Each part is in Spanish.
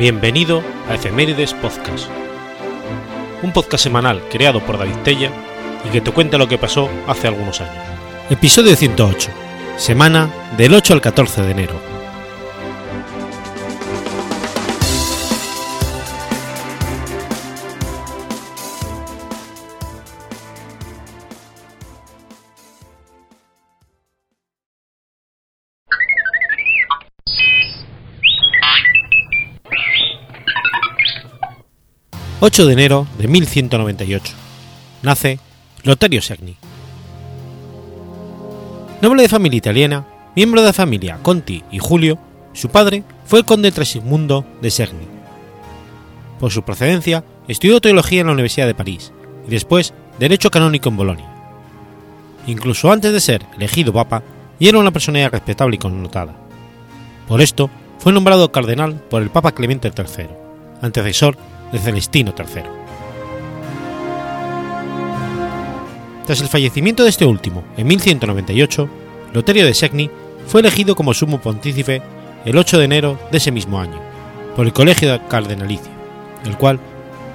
Bienvenido a Efemérides Podcast, un podcast semanal creado por David Tella y que te cuenta lo que pasó hace algunos años. Episodio 108, semana del 8 al 14 de enero. 8 de enero de 1198. Nace Lotario Segni. Noble de familia italiana, miembro de la familia Conti y Julio, su padre fue el conde Trasigmundo de Segni. Por su procedencia, estudió teología en la Universidad de París y después derecho canónico en Bolonia. Incluso antes de ser elegido papa, y era una personalidad respetable y connotada. Por esto, fue nombrado cardenal por el papa Clemente III, antecesor de Celestino III. Tras el fallecimiento de este último en 1198, Loterio de Segni fue elegido como sumo pontífice el 8 de enero de ese mismo año por el Colegio Cardenalicio, el cual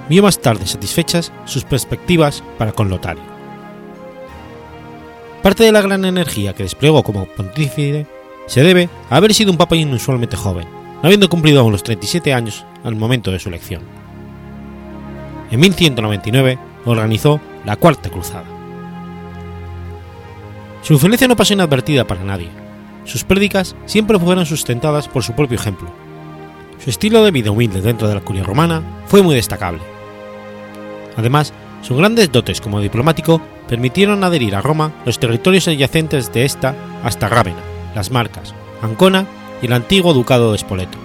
vio más tarde satisfechas sus perspectivas para con Lotario. Parte de la gran energía que desplegó como pontífice se debe a haber sido un papa inusualmente joven, no habiendo cumplido aún los 37 años al momento de su elección en 1199 organizó la Cuarta Cruzada. Su influencia no pasó inadvertida para nadie. Sus prédicas siempre fueron sustentadas por su propio ejemplo. Su estilo de vida humilde dentro de la curia romana fue muy destacable. Además, sus grandes dotes como diplomático permitieron adherir a Roma los territorios adyacentes de esta hasta Rávena, las Marcas, Ancona y el antiguo ducado de Spoleto.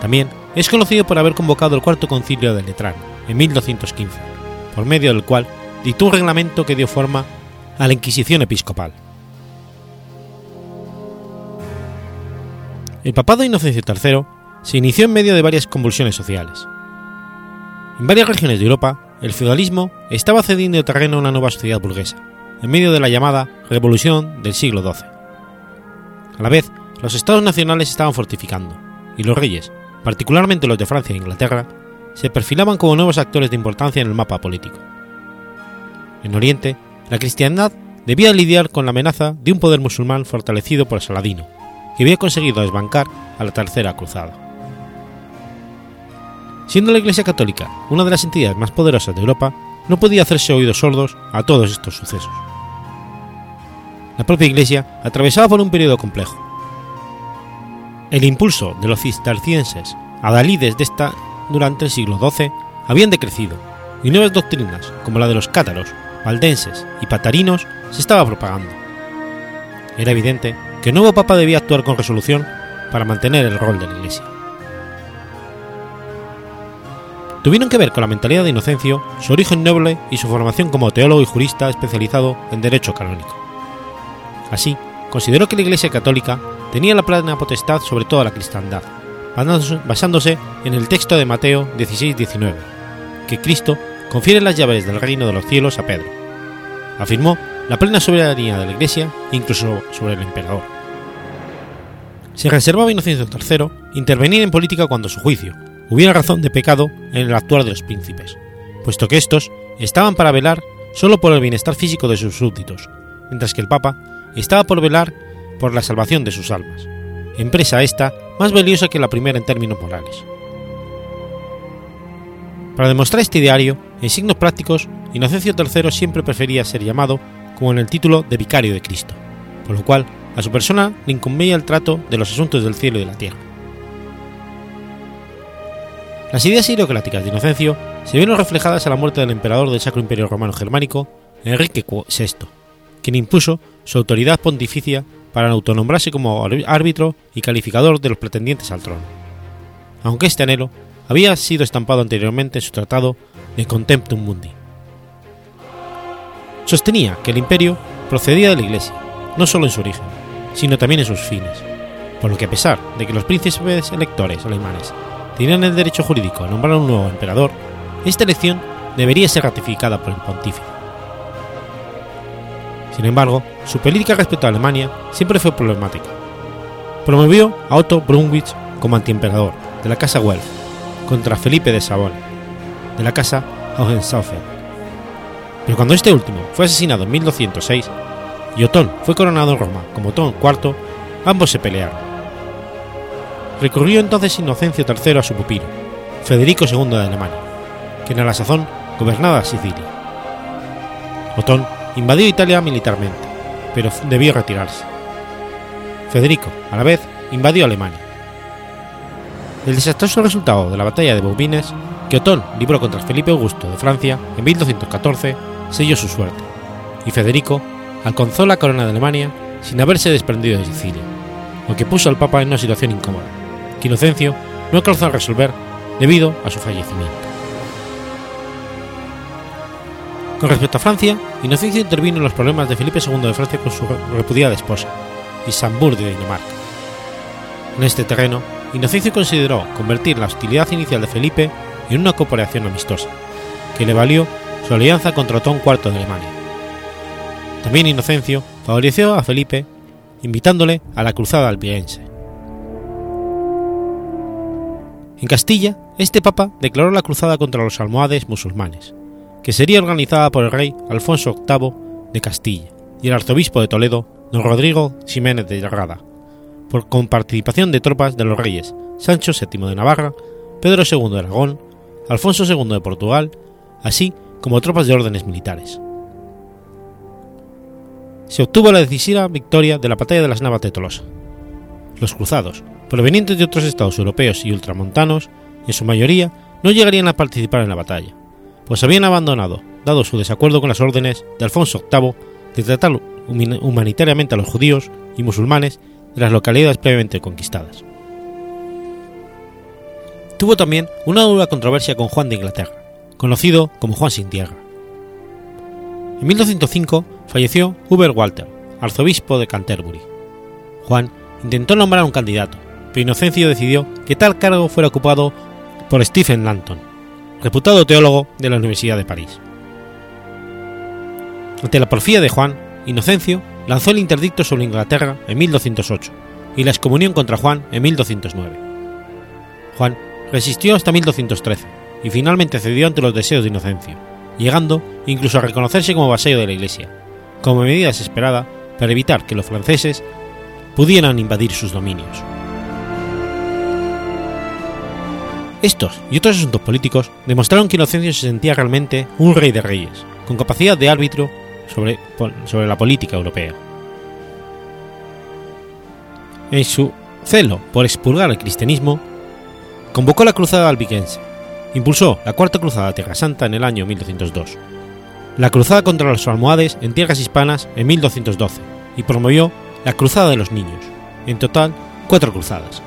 También es conocido por haber convocado el cuarto concilio de Letrán, en 1215, por medio del cual dictó un reglamento que dio forma a la Inquisición episcopal. El papado Inocencio III se inició en medio de varias convulsiones sociales. En varias regiones de Europa, el feudalismo estaba cediendo terreno a una nueva sociedad burguesa, en medio de la llamada Revolución del siglo XII. A la vez, los estados nacionales estaban fortificando, y los reyes, particularmente los de Francia e Inglaterra, se perfilaban como nuevos actores de importancia en el mapa político. En Oriente, la cristiandad debía lidiar con la amenaza de un poder musulmán fortalecido por Saladino, que había conseguido desbancar a la Tercera Cruzada. Siendo la Iglesia Católica una de las entidades más poderosas de Europa, no podía hacerse oídos sordos a todos estos sucesos. La propia Iglesia atravesaba por un periodo complejo. El impulso de los cistercienses adalides de esta durante el siglo XII habían decrecido y nuevas doctrinas, como la de los cátaros, valdenses y patarinos, se estaba propagando. Era evidente que el nuevo papa debía actuar con resolución para mantener el rol de la Iglesia. Tuvieron que ver con la mentalidad de Inocencio, su origen noble y su formación como teólogo y jurista especializado en derecho canónico. Así, consideró que la Iglesia católica tenía la plena potestad sobre toda la cristiandad, basándose en el texto de Mateo 16-19, que Cristo confiere las llaves del reino de los cielos a Pedro. Afirmó la plena soberanía de la Iglesia incluso sobre el emperador. Se reservaba Inocencio III intervenir en política cuando su juicio hubiera razón de pecado en el actuar de los príncipes, puesto que estos estaban para velar solo por el bienestar físico de sus súbditos, mientras que el Papa estaba por velar por la salvación de sus almas empresa esta más valiosa que la primera en términos morales. Para demostrar este ideario, en signos prácticos, Inocencio III siempre prefería ser llamado como en el título de Vicario de Cristo, por lo cual a su persona le incumbía el trato de los asuntos del cielo y de la tierra. Las ideas ideocráticas de Inocencio se vieron reflejadas a la muerte del emperador del Sacro Imperio Romano Germánico, Enrique VI, quien impuso su autoridad pontificia para autonombrarse como árbitro y calificador de los pretendientes al trono, aunque este anhelo había sido estampado anteriormente en su tratado de Contemptum Mundi. Sostenía que el imperio procedía de la Iglesia, no solo en su origen, sino también en sus fines, por lo que a pesar de que los príncipes electores alemanes tenían el derecho jurídico a nombrar un nuevo emperador, esta elección debería ser ratificada por el pontífice. Sin embargo, su política respecto a Alemania siempre fue problemática. Promovió a Otto Brunwitz como antiemperador, de la casa Guelph contra Felipe de Saboya, de la casa Hohenstaufen. Pero cuando este último fue asesinado en 1206 y Otón fue coronado en Roma como Otón IV, ambos se pelearon. Recurrió entonces Inocencio III a su pupilo, Federico II de Alemania, quien a la sazón gobernaba Sicilia. Otón invadió Italia militarmente, pero debió retirarse. Federico, a la vez, invadió Alemania. El desastroso resultado de la batalla de Bouvines, que Otón libró contra Felipe Augusto de Francia en 1214, selló su suerte, y Federico alcanzó la corona de Alemania sin haberse desprendido de Sicilia, lo que puso al Papa en una situación incómoda, que Inocencio no alcanzó a resolver debido a su fallecimiento. Con respecto a Francia, Inocencio intervino en los problemas de Felipe II de Francia con su repudiada esposa, Isambur de Dinamarca. En este terreno, Inocencio consideró convertir la hostilidad inicial de Felipe en una cooperación amistosa, que le valió su alianza contra Otón IV de Alemania. También Inocencio favoreció a Felipe invitándole a la cruzada albigense. En Castilla, este papa declaró la cruzada contra los almohades musulmanes, que sería organizada por el rey Alfonso VIII de Castilla y el arzobispo de Toledo, don Rodrigo Ximénez de Rada, por, con participación de tropas de los reyes Sancho VII de Navarra, Pedro II de Aragón, Alfonso II de Portugal, así como tropas de órdenes militares. Se obtuvo la decisiva victoria de la batalla de las Navas de Tolosa. Los cruzados, provenientes de otros estados europeos y ultramontanos, en su mayoría no llegarían a participar en la batalla, pues habían abandonado, dado su desacuerdo con las órdenes de Alfonso VIII de tratar humanitariamente a los judíos y musulmanes de las localidades previamente conquistadas. Tuvo también una dura controversia con Juan de Inglaterra, conocido como Juan sin tierra. En 1205 falleció Hubert Walter, arzobispo de Canterbury. Juan intentó nombrar un candidato, pero Inocencio decidió que tal cargo fuera ocupado por Stephen Lanton, reputado teólogo de la Universidad de París. Ante la porfía de Juan, Inocencio lanzó el interdicto sobre Inglaterra en 1208 y la excomunión contra Juan en 1209. Juan resistió hasta 1213 y finalmente cedió ante los deseos de Inocencio, llegando incluso a reconocerse como vasallo de la Iglesia, como medida desesperada para evitar que los franceses pudieran invadir sus dominios. Estos y otros asuntos políticos demostraron que Inocencio se sentía realmente un rey de reyes, con capacidad de árbitro sobre, sobre la política europea. En su celo por expurgar el cristianismo, convocó la cruzada albigense, impulsó la Cuarta Cruzada a Tierra Santa en el año 1202, la cruzada contra los almohades en tierras hispanas en 1212 y promovió la Cruzada de los Niños, en total cuatro cruzadas.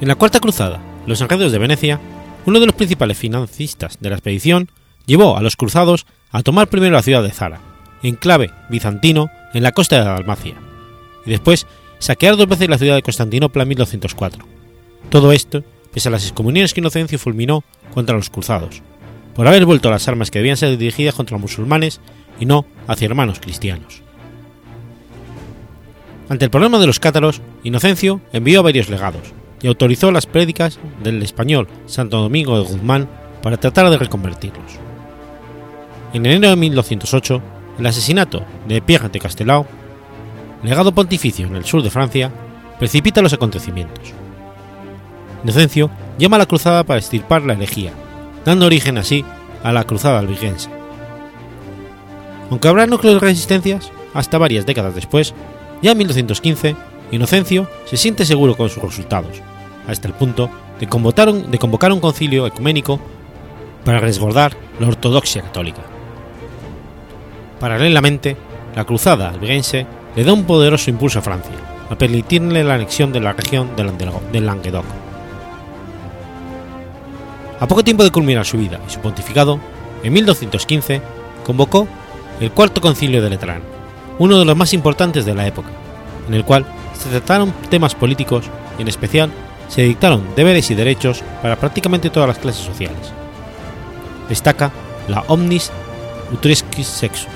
En la Cuarta Cruzada, los enredos de Venecia, uno de los principales financistas de la expedición, llevó a los cruzados a tomar primero la ciudad de Zara, enclave bizantino en la costa de Dalmacia, y después saquear dos veces la ciudad de Constantinopla en 1204. Todo esto pese a las excomuniones que Inocencio fulminó contra los cruzados, por haber vuelto las armas que debían ser dirigidas contra los musulmanes y no hacia hermanos cristianos. Ante el problema de los cátaros, Inocencio envió a varios legados y autorizó las prédicas del español Santo Domingo de Guzmán para tratar de reconvertirlos. En enero de 1208, el asesinato de Pierre de Castelao, legado pontificio en el sur de Francia, precipita los acontecimientos. Inocencio llama a la cruzada para extirpar la herejía, dando origen así a la cruzada albigense. Aunque habrá núcleos de resistencias, hasta varias décadas después, ya en 1215, Inocencio se siente seguro con sus resultados, hasta el punto de convocar un, de convocar un concilio ecuménico para resguardar la ortodoxia católica. Paralelamente, la cruzada albigense le da un poderoso impulso a Francia, a permitirle la anexión de la región del Languedoc. A poco tiempo de culminar su vida y su pontificado, en 1215 convocó el Cuarto Concilio de Letrán, uno de los más importantes de la época, en el cual se trataron temas políticos y en especial se dictaron deberes y derechos para prácticamente todas las clases sociales. Destaca la Omnis Utrescis Sexus,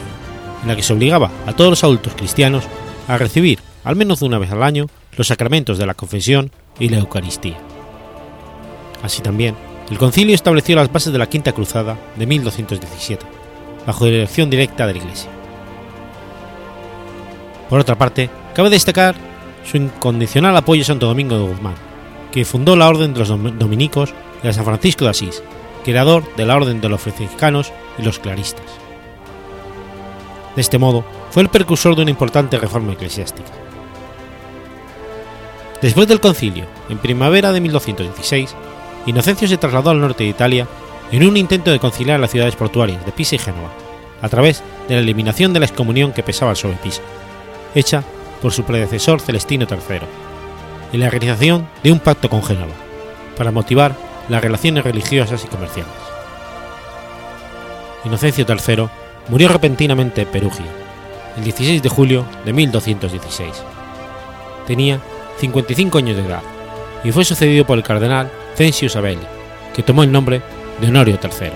en la que se obligaba a todos los adultos cristianos a recibir al menos una vez al año, los sacramentos de la confesión y la Eucaristía. Así también, el concilio estableció las bases de la Quinta Cruzada de 1217, bajo dirección directa de la Iglesia. Por otra parte, cabe destacar su incondicional apoyo a Santo Domingo de Guzmán, que fundó la Orden de los Dominicos y a San Francisco de Asís, creador de la Orden de los Franciscanos y los Claristas. De este modo, fue el precursor de una importante reforma eclesiástica. Después del concilio, en primavera de 1216, Inocencio se trasladó al norte de Italia en un intento de conciliar las ciudades portuarias de Pisa y Génova, a través de la eliminación de la excomunión que pesaba sobre Pisa, hecha por su predecesor Celestino III, y la realización de un pacto con Génova, para motivar las relaciones religiosas y comerciales. Inocencio III murió repentinamente en Perugia, el 16 de julio de 1216. Tenía 55 años de edad y fue sucedido por el cardenal Censio Sabelli, que tomó el nombre de Honorio III.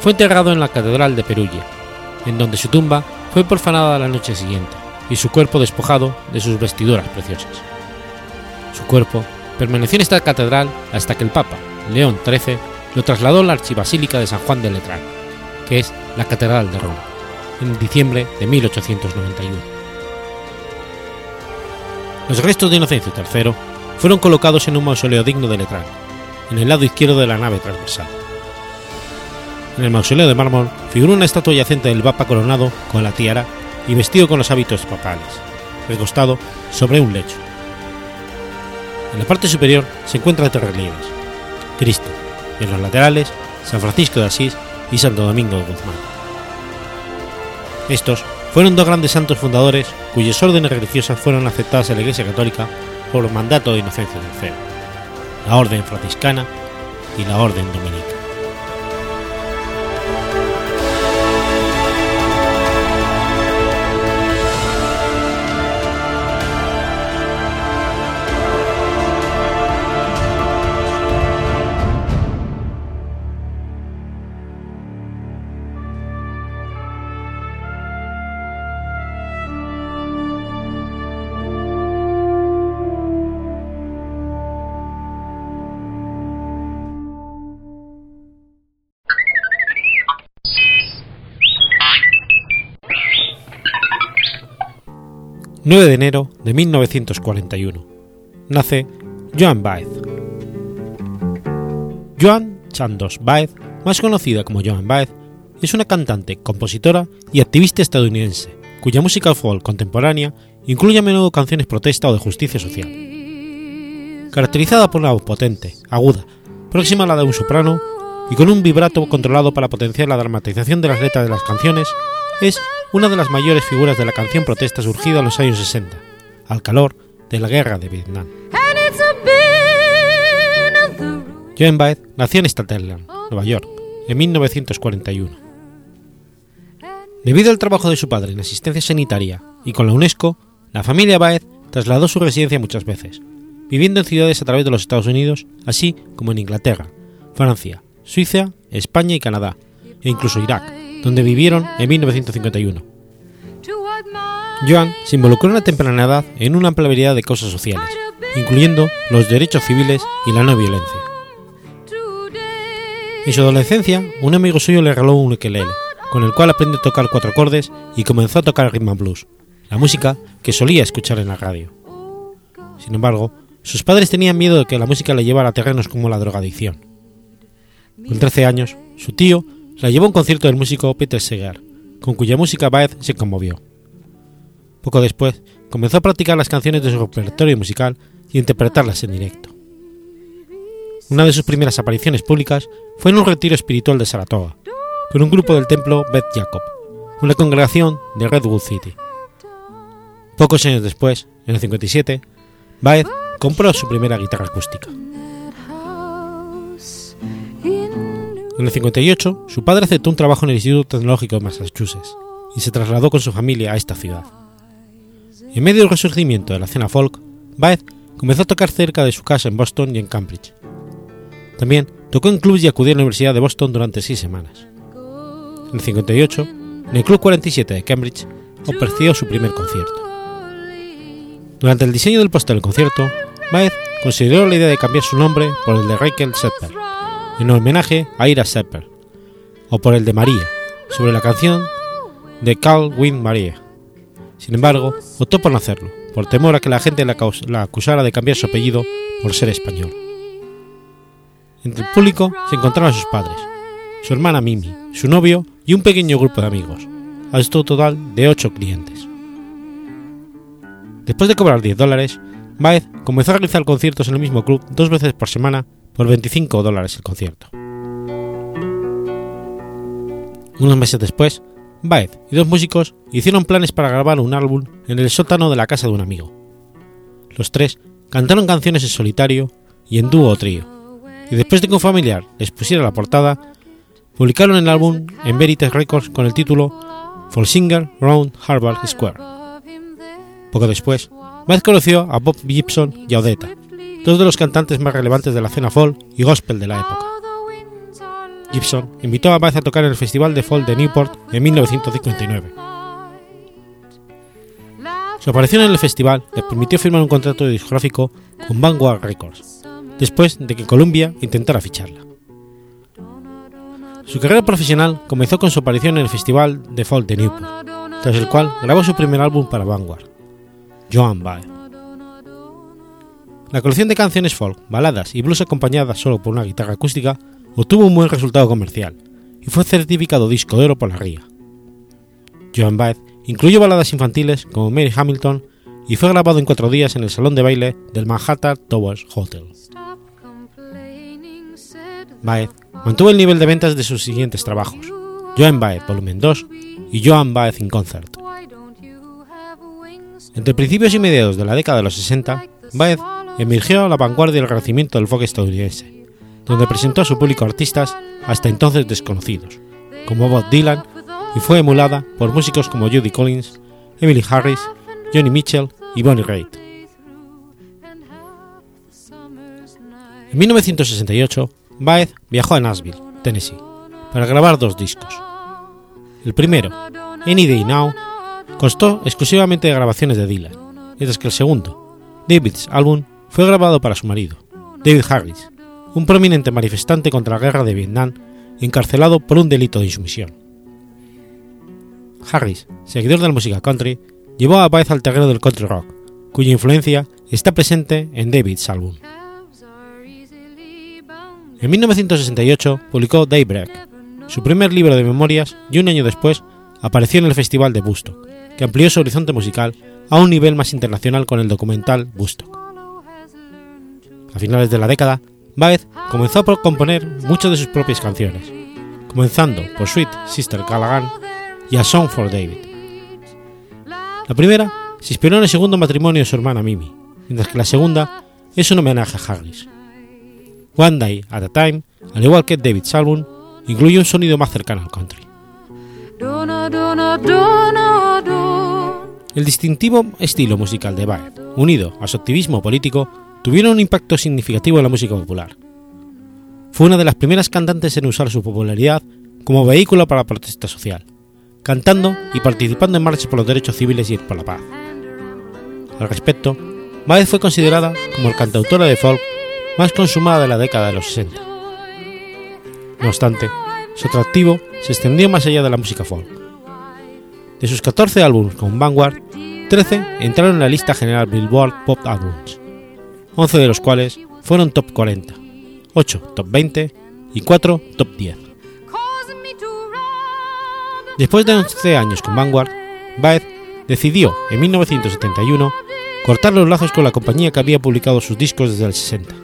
Fue enterrado en la Catedral de Perugia, en donde su tumba fue profanada la noche siguiente y su cuerpo despojado de sus vestiduras preciosas. Su cuerpo permaneció en esta catedral hasta que el Papa, León XIII, lo trasladó a la archibasílica de San Juan de Letrán, que es la Catedral de Roma, en diciembre de 1891. Los restos de Inocencio III fueron colocados en un mausoleo digno de Letrán, en el lado izquierdo de la nave transversal. En el mausoleo de mármol figura una estatua yacente del Papa coronado con la tiara y vestido con los hábitos papales, recostado sobre un lecho. En la parte superior se encuentran tres relieves: Cristo, en los laterales San Francisco de Asís y Santo Domingo de Guzmán. Estos fueron dos grandes santos fundadores cuyas órdenes religiosas fueron aceptadas en la Iglesia Católica por mandato de Inocencio III, la Orden Franciscana y la Orden Dominica. 9 de enero de 1941. Nace Joan Baez. Joan Chandos Baez, más conocida como Joan Baez, es una cantante, compositora y activista estadounidense, cuya música folk contemporánea incluye a menudo canciones protesta o de justicia social. Caracterizada por una voz potente, aguda, próxima a la de un soprano y con un vibrato controlado para potenciar la dramatización de las letras de las canciones, es una de las mayores figuras de la canción protesta surgida en los años 60, al calor de la guerra de Vietnam. Joan Baez nació en Staten Island, Nueva York, en 1941. Debido al trabajo de su padre en asistencia sanitaria y con la UNESCO, la familia Baez trasladó su residencia muchas veces, viviendo en ciudades a través de los Estados Unidos, así como en Inglaterra, Francia, Suiza, España y Canadá, e incluso Irak, donde vivieron en 1951. Joan se involucró en la temprana edad en una amplia variedad de causas sociales, incluyendo los derechos civiles y la no violencia. En su adolescencia, un amigo suyo le regaló un ukelele, con el cual aprendió a tocar cuatro acordes y comenzó a tocar rhythm and blues, la música que solía escuchar en la radio. Sin embargo, sus padres tenían miedo de que la música le llevara a terrenos como la drogadicción. Con 13 años, su tío la llevó a un concierto del músico Peter Segar, con cuya música Baez se conmovió. Poco después, comenzó a practicar las canciones de su repertorio musical y interpretarlas en directo. Una de sus primeras apariciones públicas fue en un retiro espiritual de Saratoga, con un grupo del templo Beth Jacob, una congregación de Redwood City. Pocos años después, en el 57, Baez compró su primera guitarra acústica. En el 58, su padre aceptó un trabajo en el Instituto Tecnológico de Massachusetts y se trasladó con su familia a esta ciudad. En medio del resurgimiento de la escena folk, Baez comenzó a tocar cerca de su casa en Boston y en Cambridge. También tocó en clubs y acudió a la Universidad de Boston durante seis semanas. En el 58, en el Club 47 de Cambridge, ofreció su primer concierto. Durante el diseño del póster del concierto, Baez consideró la idea de cambiar su nombre por el de Rachel Sepper, en homenaje a Ira Sepper, o por el de María, sobre la canción de Carl Wynn María. Sin embargo, optó por no hacerlo, por temor a que la gente la, acusara de cambiar su apellido por ser español. Entre el público se encontraban sus padres, su hermana Mimi, su novio y un pequeño grupo de amigos, hasta un total de 8 clientes. Después de cobrar 10 dólares, Baez comenzó a realizar conciertos en el mismo club dos veces por semana por 25 dólares el concierto. Unos meses después, Baez y dos músicos hicieron planes para grabar un álbum en el sótano de la casa de un amigo. Los tres cantaron canciones en solitario y en dúo o trío, y después de que un familiar les pusiera la portada, publicaron el álbum en Veritas Records con el título Singer Round Harvard Square. Poco después, Baez conoció a Bob Gibson y a Odetta, dos de los cantantes más relevantes de la escena folk y gospel de la época. Gibson invitó a Baez a tocar en el Festival de Folk de Newport en 1959. Su aparición en el festival le permitió firmar un contrato discográfico con Vanguard Records, después de que Columbia intentara ficharla. Su carrera profesional comenzó con su aparición en el Festival de Folk de Newport, tras el cual grabó su primer álbum para Vanguard, Joan Baez. La colección de canciones folk, baladas y blues acompañadas solo por una guitarra acústica obtuvo un buen resultado comercial y fue certificado disco de oro por la RIA. Joan Baez incluyó baladas infantiles como Mary Hamilton y fue grabado en cuatro días en el salón de baile del Manhattan Towers Hotel. Baez mantuvo el nivel de ventas de sus siguientes trabajos, Joan Baez Volumen 2 y Joan Baez in Concert. Entre principios y mediados de la década de los 60, Baez emergió a la vanguardia del renacimiento del folk estadounidense, donde presentó a su público artistas hasta entonces desconocidos, como Bob Dylan, y fue emulada por músicos como Judy Collins, Emily Harris, Johnny Mitchell y Bonnie Raitt. En 1968, Baez viajó a Nashville, Tennessee, para grabar dos discos. El primero, Any Day Now, constó exclusivamente de grabaciones de Dylan, mientras que el segundo, David's Album, fue grabado para su marido, David Harris, un prominente manifestante contra la guerra de Vietnam, encarcelado por un delito de insumisión. Harris, seguidor de la música country, llevó a Baez al terreno del country rock, cuya influencia está presente en David's Album. En 1968 publicó Daybreak, su primer libro de memorias, y un año después apareció en el Festival de Woodstock, que amplió su horizonte musical a un nivel más internacional con el documental Woodstock. A finales de la década, Baez comenzó a componer muchas de sus propias canciones, comenzando por Sweet Sister Callaghan y A Song for David. La primera se inspiró en el segundo matrimonio de su hermana Mimi, mientras que la segunda es un homenaje a Harris. One Day at a Time, al igual que David's álbum, incluye un sonido más cercano al country. El distintivo estilo musical de Baez, unido a su activismo político, tuvieron un impacto significativo en la música popular. Fue una de las primeras cantantes en usar su popularidad como vehículo para la protesta social, cantando y participando en marchas por los derechos civiles y por la paz. Al respecto, Baez fue considerada como la cantautora de folk más consumada de la década de los 60. No obstante, su atractivo se extendió más allá de la música folk. De sus 14 álbumes con Vanguard, 13 entraron en la lista general Billboard Pop Albums, 11 de los cuales fueron top 40, 8 top 20 y 4 top 10. Después de 11 años con Vanguard, Baez decidió en 1971 cortar los lazos con la compañía que había publicado sus discos desde el 60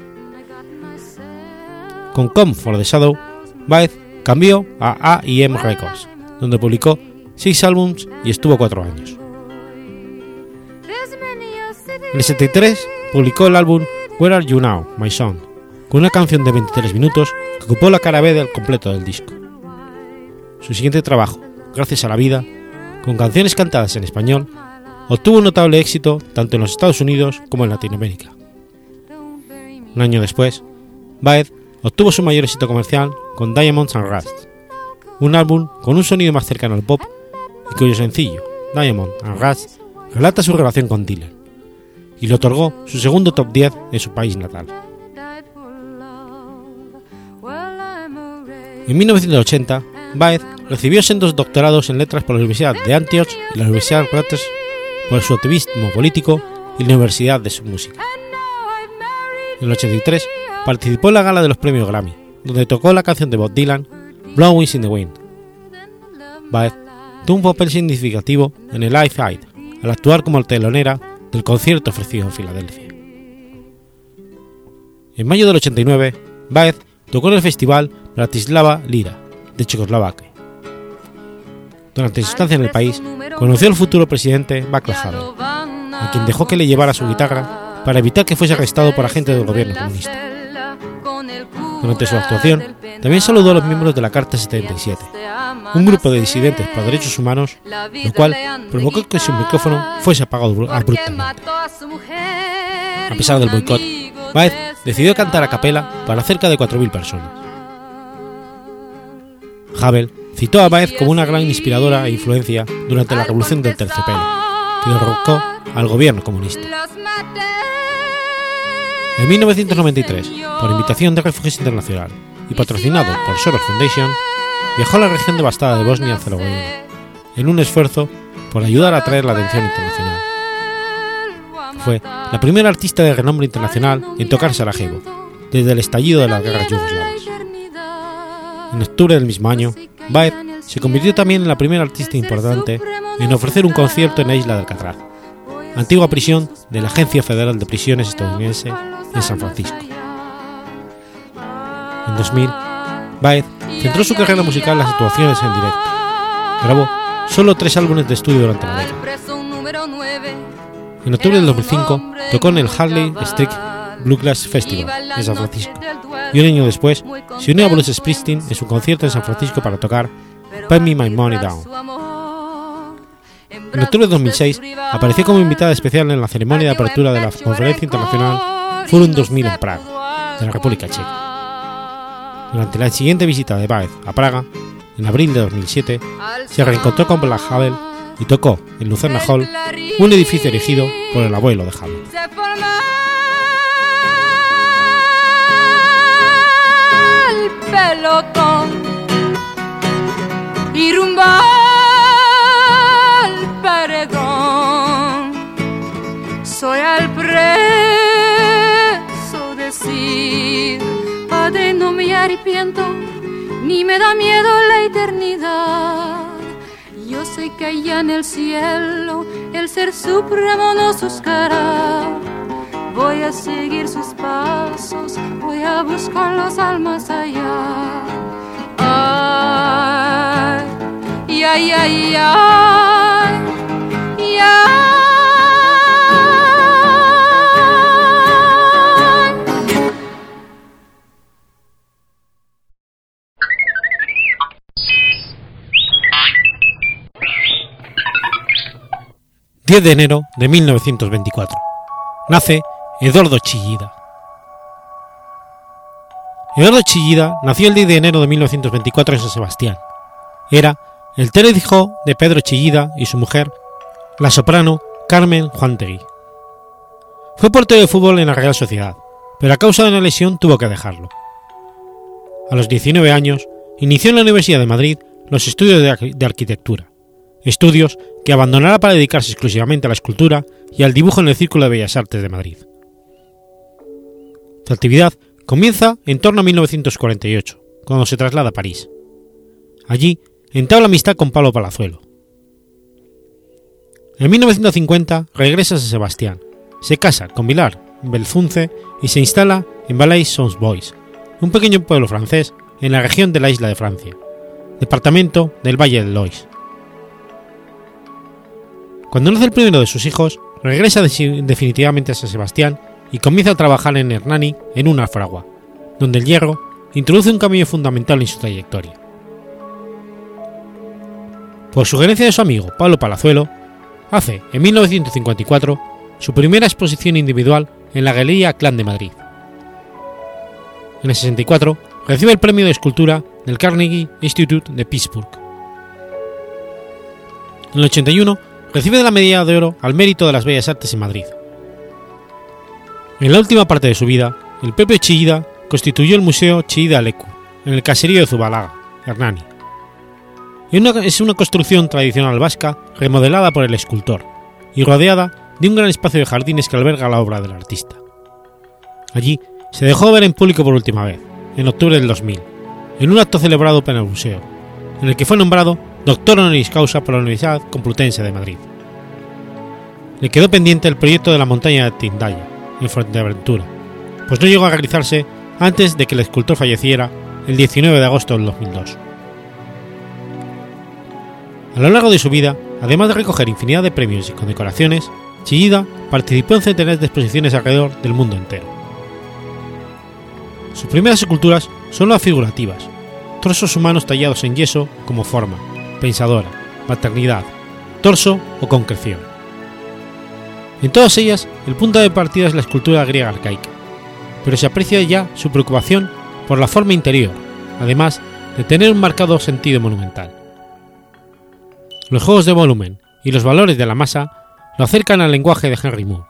con Come for the Shadow, Baez cambió a A&M Records, donde publicó seis álbums y estuvo cuatro años. En el 73 publicó el álbum Where Are You Now, My Son, con una canción de 23 minutos que ocupó la cara B del completo del disco. Su siguiente trabajo, Gracias a la Vida, con canciones cantadas en español, obtuvo un notable éxito tanto en los Estados Unidos como en Latinoamérica. Un año después, Baez obtuvo su mayor éxito comercial con Diamonds and Rust, un álbum con un sonido más cercano al pop y cuyo sencillo, Diamond and Rust, relata su relación con Dylan, y le otorgó su segundo top 10 en su país natal. En 1980, Baez recibió sendos doctorados en letras por la Universidad de Antioch y la Universidad Rutgers por su activismo político y la Universidad de su música. En el 83 participó en la gala de los premios Grammy, donde tocó la canción de Bob Dylan, Blowing in the Wind. Baez tuvo un papel significativo en el Live Aid al actuar como telonera del concierto ofrecido en Filadelfia. En mayo del 89, Baez tocó en el festival Bratislava Lira de Checoslovaquia. Durante su estancia en el país, conoció al futuro presidente Václav Havel, a quien dejó que le llevara su guitarra para evitar que fuese arrestado por agentes del gobierno comunista. Durante su actuación, también saludó a los miembros de la Carta 77, un grupo de disidentes por derechos humanos, lo cual provocó que su micrófono fuese apagado abruptamente. A pesar del boicot, Baez decidió cantar a capela para cerca de 4.000 personas. Havel citó a Baez como una gran inspiradora e influencia durante la revolución del terciopelo, que derrocó al gobierno comunista. En 1993, por invitación de Refugios Internacional y patrocinado por Soros Foundation, viajó a la región devastada de Bosnia-Herzegovina, en un esfuerzo por ayudar a atraer la atención internacional. Fue la primera artista de renombre internacional en tocar Sarajevo, desde el estallido de las guerras yugoslavas. En octubre del mismo año, Baez se convirtió también en la primera artista importante en ofrecer un concierto en la isla de Alcatraz, antigua prisión de la Agencia Federal de Prisiones estadounidense en San Francisco. En 2000, Baez centró su carrera musical en las actuaciones en directo. Grabó solo tres álbumes de estudio durante la década. En octubre del 2005 tocó en el Harley Street Bluegrass Festival en San Francisco y un año después se unió a Bruce Springsteen en su concierto en San Francisco para tocar Pay Me My Money Down. En octubre de 2006 apareció como invitada especial en la ceremonia de apertura de la Conferencia Internacional Forum 2000 en Praga, de la República Checa. Durante la siguiente visita de Baez a Praga, en abril de 2007, se reencontró con Black Havel y tocó en Lucerna Hall, un edificio erigido por el abuelo de Havel. y rumba al paredón. Soy al preso no me ni me da miedo la eternidad. Yo sé que allá en el cielo el ser supremo nos buscará. Voy a seguir sus pasos, voy a buscar las almas allá. Ay, ay, ay, ay, ay. 10 de enero de 1924. Nace Eduardo Chillida. Eduardo Chillida nació el 10 de enero de 1924 en San Sebastián. Era el tercer hijo de Pedro Chillida y su mujer, la soprano Carmen Juantegui. Fue portero de fútbol en la Real Sociedad, pero a causa de una lesión tuvo que dejarlo. A los 19 años, inició en la Universidad de Madrid los estudios de, arqui- de arquitectura, estudios que abandonará para dedicarse exclusivamente a la escultura y al dibujo en el Círculo de Bellas Artes de Madrid. Su actividad comienza en torno a 1948, cuando se traslada a París. Allí entabla amistad con Pablo Palazuelo. En 1950 regresa a San Sebastián, se casa con Vilar Belzunce y se instala en Valais-Sons-Bois, un pequeño pueblo francés en la región de la isla de Francia, departamento del Valle del Lois. Cuando nace el primero de sus hijos, regresa definitivamente a San Sebastián y comienza a trabajar en Hernani en una fragua, donde el hierro introduce un cambio fundamental en su trayectoria. Por sugerencia de su amigo Pablo Palazuelo, hace en 1954 su primera exposición individual en la Galería Clan de Madrid. En el 64 recibe el premio de escultura del Carnegie Institute de Pittsburgh. En el 81 recibe la medalla de oro al mérito de las bellas artes en Madrid. En la última parte de su vida, el propio Chillida constituyó el Museo Chillida Leku, en el caserío de Zubalaga, Hernani. Es una construcción tradicional vasca remodelada por el escultor y rodeada de un gran espacio de jardines que alberga la obra del artista. Allí se dejó ver en público por última vez, en octubre del 2000, en un acto celebrado en el museo, en el que fue nombrado doctor honoris causa por la Universidad Complutense de Madrid. Le quedó pendiente el proyecto de la montaña de Tindaya, en Fuerteventura, pues no llegó a realizarse antes de que el escultor falleciera el 19 de agosto del 2002. A lo largo de su vida, además de recoger infinidad de premios y condecoraciones, Chillida participó en centenares de exposiciones alrededor del mundo entero. Sus primeras esculturas son las figurativas, trozos humanos tallados en yeso como forma, pensadora, maternidad, torso o concreción. En todas ellas, el punto de partida es la escultura griega arcaica, pero se aprecia ya su preocupación por la forma interior, además de tener un marcado sentido monumental. Los juegos de volumen y los valores de la masa lo acercan al lenguaje de Henry Moore.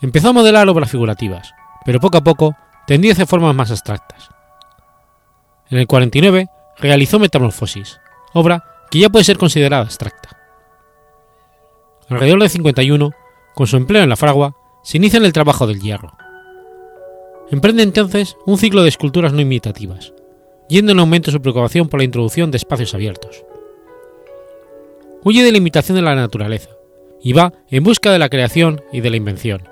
Empezó a modelar obras figurativas, pero poco a poco tendió hacia formas más abstractas. En el 49 realizó Metamorfosis, obra que ya puede ser considerada abstracta. Alrededor de 51, con su empleo en la fragua, se inicia en el trabajo del hierro. Emprende entonces un ciclo de esculturas no imitativas, yendo en aumento su preocupación por la introducción de espacios abiertos. Huye de la imitación de la naturaleza y va en busca de la creación y de la invención.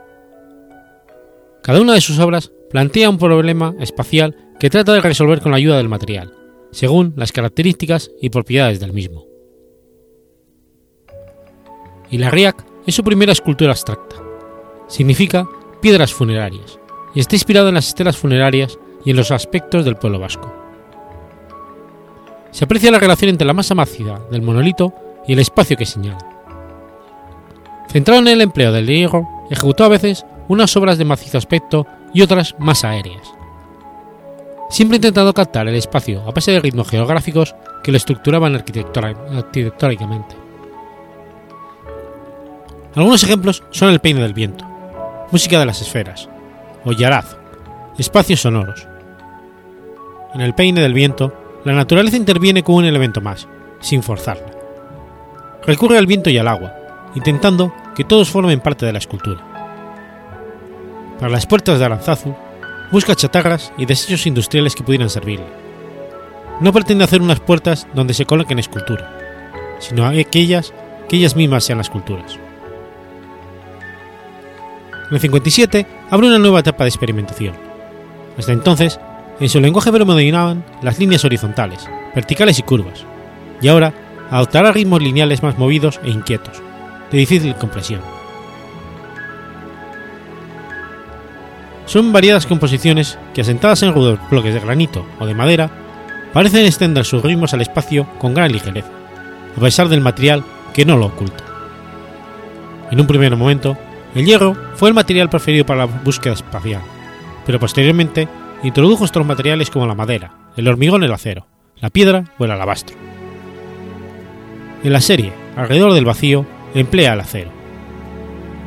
Cada una de sus obras plantea un problema espacial que trata de resolver con la ayuda del material, según las características y propiedades del mismo. Y la Riac es su primera escultura abstracta. Significa piedras funerarias y está inspirado en las estelas funerarias y en los aspectos del pueblo vasco. Se aprecia la relación entre la masa mácida del monolito y el espacio que señala. Centrado en el empleo del hierro, ejecutó a veces unas obras de macizo aspecto y otras más aéreas. Siempre intentando captar el espacio a base de ritmos geográficos que lo estructuraban arquitectónicamente. Algunos ejemplos son el peine del viento, música de las esferas, o yaraz, espacios sonoros. En el peine del viento, la naturaleza interviene con un elemento más, sin forzarla. Recurre al viento y al agua, intentando que todos formen parte de la escultura. Para las puertas de Aranzazu, busca chatarras y desechos industriales que pudieran servirle. No pretende hacer unas puertas donde se coloquen escultura, sino aquellas que ellas mismas sean las esculturas. En el 57 abre una nueva etapa de experimentación. Hasta entonces, en su lenguaje predominaban las líneas horizontales, verticales y curvas, y ahora adoptará ritmos lineales más movidos e inquietos, de difícil compresión. Son variadas composiciones que, asentadas en rudos bloques de granito o de madera, parecen extender sus ritmos al espacio con gran ligereza, a pesar del material que no lo oculta. En un primer momento, el hierro fue el material preferido para la búsqueda espacial, pero posteriormente introdujo otros materiales como la madera, el hormigón, el acero, la piedra o el alabastro. En la serie, alrededor del vacío, emplea el acero,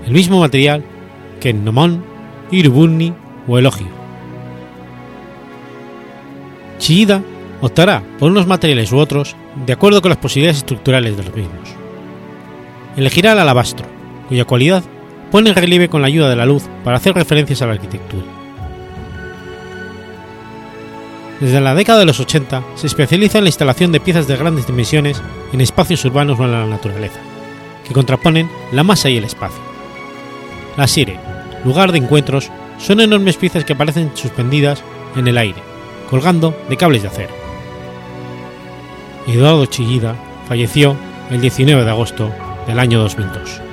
el mismo material que en Nomon Irubunni o Elogio. Chiida optará por unos materiales u otros de acuerdo con las posibilidades estructurales de los mismos. Elegirá el alabastro, cuya cualidad pone en relieve con la ayuda de la luz para hacer referencias a la arquitectura. Desde la década de los 80 se especializa en la instalación de piezas de grandes dimensiones en espacios urbanos o en la naturaleza, que contraponen la masa y el espacio. La Sire, lugar de encuentros, son enormes piezas que aparecen suspendidas en el aire, colgando de cables de acero. Eduardo Chillida falleció el 19 de agosto del año 2002.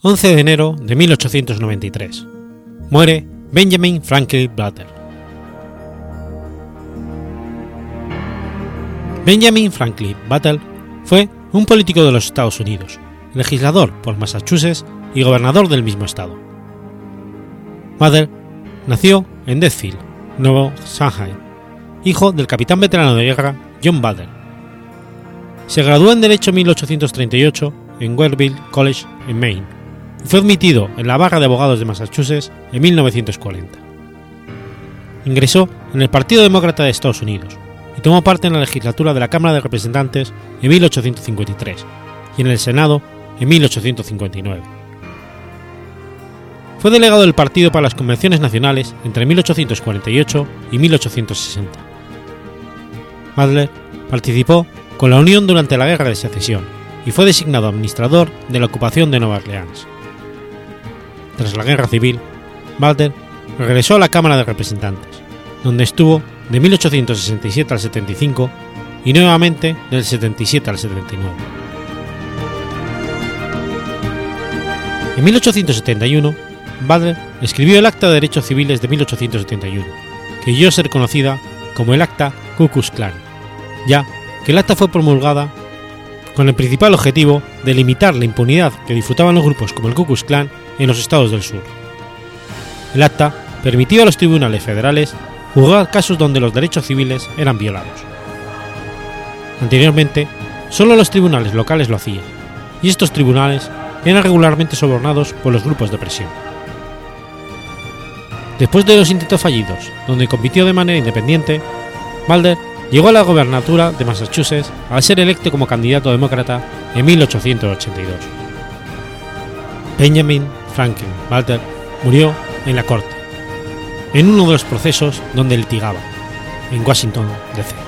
11 de enero de 1893. Muere Benjamin Franklin Butler. Benjamin Franklin Butler fue un político de los Estados Unidos, legislador por Massachusetts y gobernador del mismo estado. Butler nació en Deathfield, Nuevo Shanghai, hijo del capitán veterano de guerra John Butler. Se graduó en Derecho en 1838 en Wellville College en Maine fue admitido en la barra de abogados de Massachusetts en 1940. Ingresó en el Partido Demócrata de Estados Unidos y tomó parte en la legislatura de la Cámara de Representantes en 1853 y en el Senado en 1859. Fue delegado del partido para las convenciones nacionales entre 1848 y 1860. Madler participó con la Unión durante la Guerra de Secesión y fue designado administrador de la ocupación de Nueva Orleans. Tras la Guerra Civil, Walter regresó a la Cámara de Representantes, donde estuvo de 1867 al 75 y nuevamente del 77 al 79. En 1871, Butler escribió el Acta de Derechos Civiles de 1871, que llegó a ser conocida como el Acta Ku Klux Klan, ya que el acta fue promulgada con el principal objetivo de limitar la impunidad que disfrutaban los grupos como el Ku Klux Klan en los estados del sur. El acta permitió a los tribunales federales juzgar casos donde los derechos civiles eran violados. Anteriormente, solo los tribunales locales lo hacían, y estos tribunales eran regularmente sobornados por los grupos de presión. Después de los intentos fallidos, donde compitió de manera independiente, Balder llegó a la gobernatura de Massachusetts al ser electo como candidato demócrata en 1882. Benjamin Franklin Walter murió en la corte, en uno de los procesos donde litigaba, en Washington, D.C.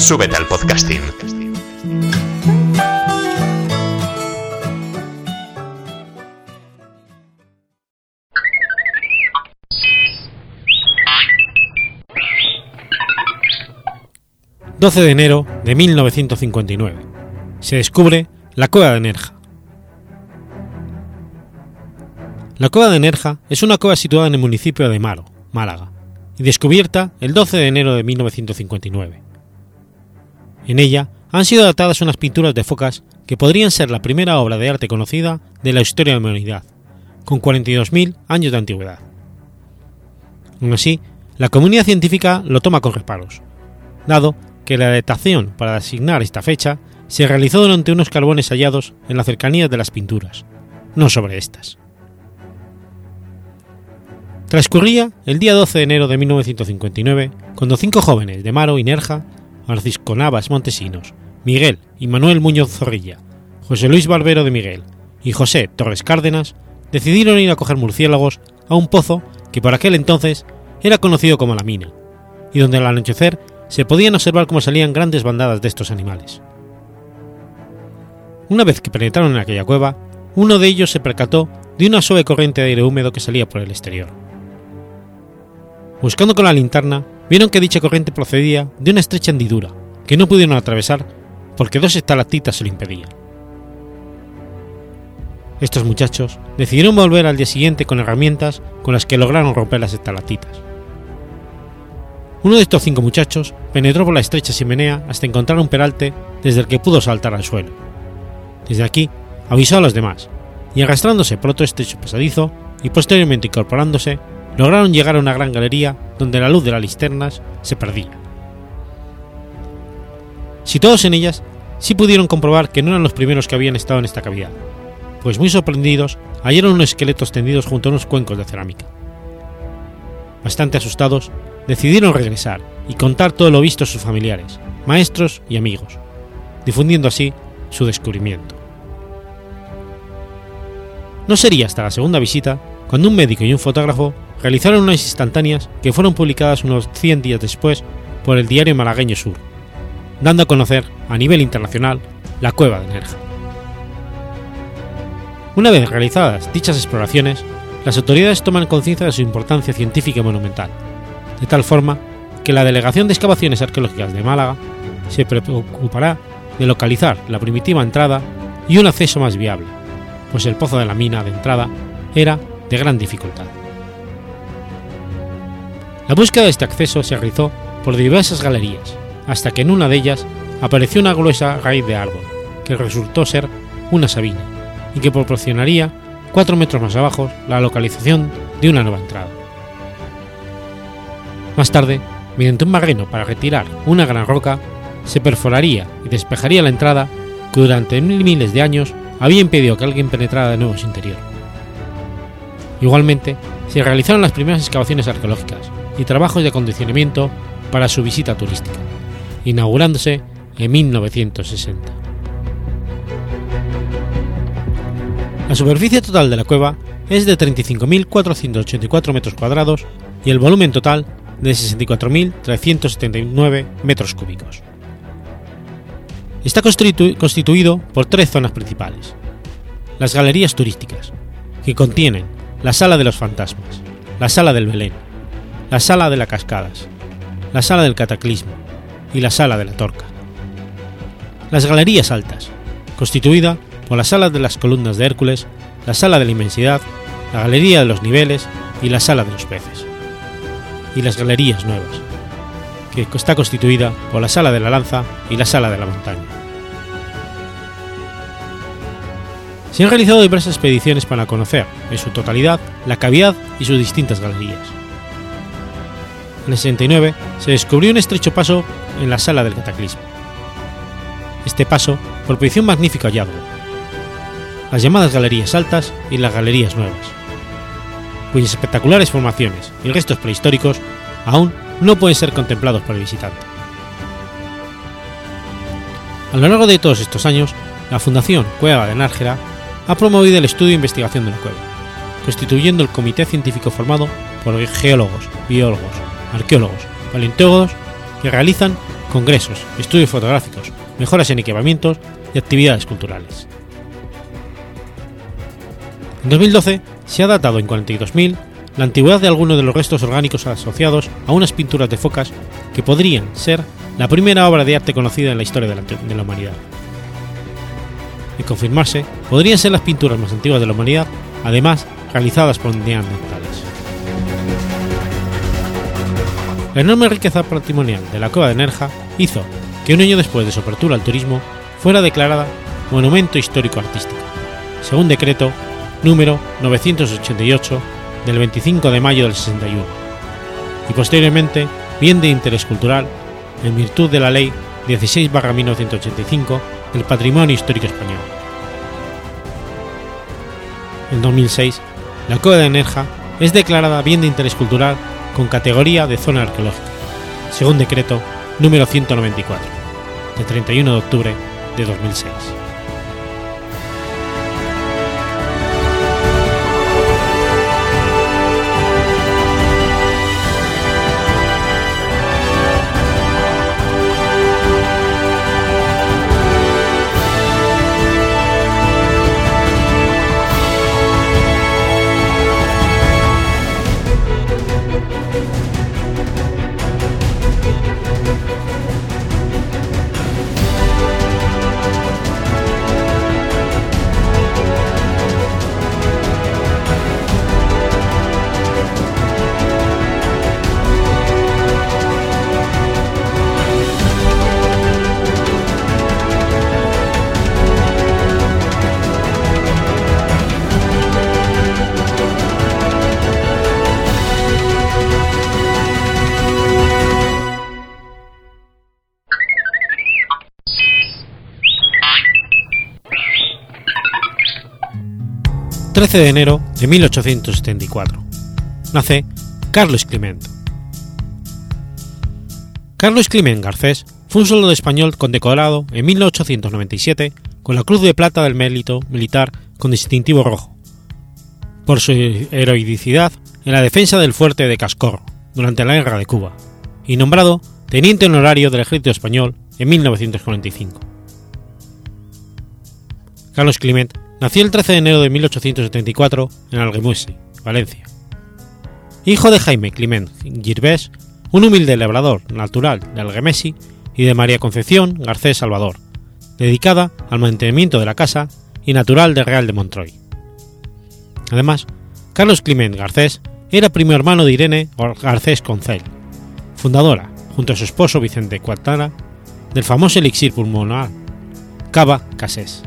Súbete al podcasting. ...12 de enero de 1959... ...se descubre la cueva de Nerja. La cueva de Nerja es una cueva situada en el municipio de Maro, Málaga, y descubierta el 12 de enero de 1959. En ella han sido datadas unas pinturas de focas que podrían ser la primera obra de arte conocida de la historia de la humanidad, con 42.000 años de antigüedad. Aún así, la comunidad científica lo toma con reparos, dado que la datación para asignar esta fecha se realizó durante unos carbones hallados en las cercanías de las pinturas, no sobre estas. Transcurría el día 12 de enero de 1959 cuando cinco jóvenes de Maro y Nerja, Francisco Navas Montesinos, Miguel y Manuel Muñoz Zorrilla, José Luis Barbero de Miguel y José Torres Cárdenas decidieron ir a coger murciélagos a un pozo que por aquel entonces era conocido como la mina, y donde al anochecer se podían observar cómo salían grandes bandadas de estos animales. Una vez que penetraron en aquella cueva, uno de ellos se percató de una suave corriente de aire húmedo que salía por el exterior. Buscando con la linterna, vieron que dicha corriente procedía de una estrecha hendidura, que no pudieron atravesar porque dos estalactitas se lo impedían. Estos muchachos decidieron volver al día siguiente con herramientas con las que lograron romper las estalactitas. Uno de estos cinco muchachos penetró por la estrecha chimenea hasta encontrar un peralte desde el que pudo saltar al suelo. Desde aquí avisó a los demás, y arrastrándose por otro estrecho pasadizo y posteriormente incorporándose, lograron llegar a una gran galería donde la luz de las linternas se perdía. Situados en ellas, sí pudieron comprobar que no eran los primeros que habían estado en esta cavidad, pues muy sorprendidos hallaron unos esqueletos tendidos junto a unos cuencos de cerámica. Bastante asustados, decidieron regresar y contar todo lo visto a sus familiares, maestros y amigos, difundiendo así su descubrimiento. No sería hasta la segunda visita cuando un médico y un fotógrafo realizaron unas instantáneas que fueron publicadas unos 100 días después por el diario malagueño Sur, dando a conocer a nivel internacional la cueva de Nerja. Una vez realizadas dichas exploraciones, las autoridades toman conciencia de su importancia científica y monumental, de tal forma que la Delegación de Excavaciones Arqueológicas de Málaga se preocupará de localizar la primitiva entrada y un acceso más viable, pues el pozo de la mina de entrada era de gran dificultad. La búsqueda de este acceso se realizó por diversas galerías, hasta que en una de ellas apareció una gruesa raíz de árbol, que resultó ser una sabina, y que proporcionaría cuatro metros más abajo la localización de una nueva entrada. Más tarde, mediante un barreno para retirar una gran roca, se perforaría y despejaría la entrada que durante miles de años había impedido que alguien penetrara de nuevo su interior. Igualmente, se realizaron las primeras excavaciones arqueológicas, y trabajos de acondicionamiento para su visita turística, inaugurándose en 1960. La superficie total de la cueva es de 35.484 metros cuadrados y el volumen total de 64.379 metros cúbicos. Está constituido por tres zonas principales. Las galerías turísticas, que contienen la Sala de los Fantasmas, la Sala del Belén, la Sala de las Cascadas, la Sala del Cataclismo y la Sala de la Torca. Las Galerías Altas, constituida por la Sala de las Columnas de Hércules, la Sala de la Inmensidad, la Galería de los Niveles y la Sala de los Peces. Y las Galerías Nuevas, que está constituida por la Sala de la Lanza y la Sala de la Montaña. Se han realizado diversas expediciones para conocer, en su totalidad, la cavidad y sus distintas galerías en el 69 se descubrió un estrecho paso en la sala del cataclismo. Este paso propició un magnífico hallazgo, las llamadas galerías altas y las galerías nuevas, cuyas espectaculares formaciones y restos prehistóricos aún no pueden ser contemplados por el visitante. A lo largo de todos estos años, la Fundación Cueva de Nájera ha promovido el estudio e investigación de la cueva, constituyendo el comité científico formado por geólogos, biólogos, arqueólogos, paleontólogos que realizan congresos, estudios fotográficos, mejoras en equipamientos y actividades culturales. En 2012 se ha datado en 42.000 la antigüedad de algunos de los restos orgánicos asociados a unas pinturas de focas que podrían ser la primera obra de arte conocida en la historia de la, humanidad. De confirmarse, podrían ser las pinturas más antiguas de la humanidad, además realizadas por neandertales. La enorme riqueza patrimonial de la cueva de Nerja hizo que un año después de su apertura al turismo fuera declarada Monumento Histórico Artístico, según decreto número 988 del 25 de mayo del 61, y posteriormente bien de interés cultural en virtud de la Ley 16-1985 del Patrimonio Histórico Español. En 2006, la Cueva de Nerja es declarada bien de interés cultural con categoría de zona arqueológica, según decreto número 194, de 31 de octubre de 2006. 13 de enero de 1874. Nace Carlos Climent. Carlos Climent Garcés fue un soldado español condecorado en 1897 con la Cruz de Plata del Mérito Militar con distintivo rojo, por su heroicidad en la defensa del fuerte de Cascorro durante la Guerra de Cuba, y nombrado Teniente Honorario del Ejército Español en 1945. Carlos Climent Nació el 13 de enero de 1874 en Alguemuese, Valencia. Hijo de Jaime Climent Girbés, un humilde labrador natural de Algemesi, y de María Concepción Garcés Salvador, dedicada al mantenimiento de la casa y natural de Real de Montroy. Además, Carlos Climent Garcés era primo hermano de Irene Garcés Concel, fundadora, junto a su esposo Vicente Cuatara, del famoso elixir pulmonar Cava Casés.